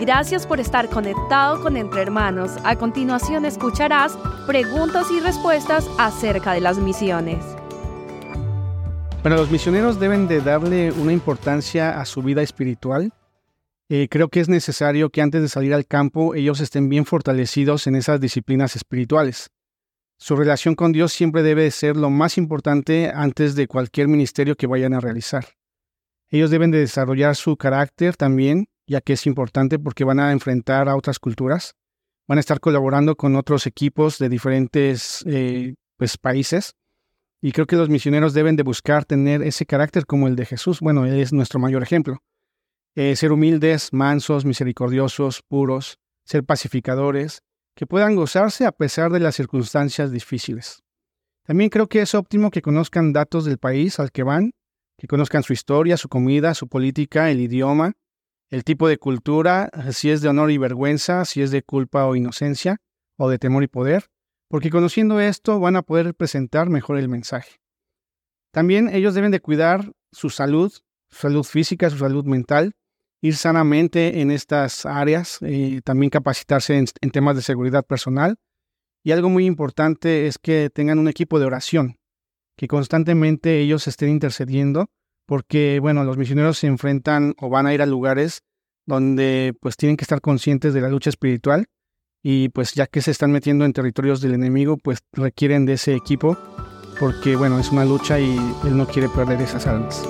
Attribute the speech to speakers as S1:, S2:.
S1: Gracias por estar conectado con Entre Hermanos. A continuación escucharás preguntas y respuestas acerca de las misiones.
S2: Bueno, los misioneros deben de darle una importancia a su vida espiritual. Eh, creo que es necesario que antes de salir al campo ellos estén bien fortalecidos en esas disciplinas espirituales. Su relación con Dios siempre debe ser lo más importante antes de cualquier ministerio que vayan a realizar. Ellos deben de desarrollar su carácter también ya que es importante porque van a enfrentar a otras culturas, van a estar colaborando con otros equipos de diferentes eh, pues, países. Y creo que los misioneros deben de buscar tener ese carácter como el de Jesús. Bueno, él es nuestro mayor ejemplo. Eh, ser humildes, mansos, misericordiosos, puros, ser pacificadores, que puedan gozarse a pesar de las circunstancias difíciles. También creo que es óptimo que conozcan datos del país al que van, que conozcan su historia, su comida, su política, el idioma, el tipo de cultura, si es de honor y vergüenza, si es de culpa o inocencia, o de temor y poder, porque conociendo esto van a poder presentar mejor el mensaje. También ellos deben de cuidar su salud, su salud física, su salud mental, ir sanamente en estas áreas, y eh, también capacitarse en, en temas de seguridad personal. Y algo muy importante es que tengan un equipo de oración, que constantemente ellos estén intercediendo porque, bueno, los misioneros se enfrentan o van a ir a lugares donde pues tienen que estar conscientes de la lucha espiritual y pues ya que se están metiendo en territorios del enemigo, pues requieren de ese equipo porque, bueno, es una lucha y él no quiere perder esas almas.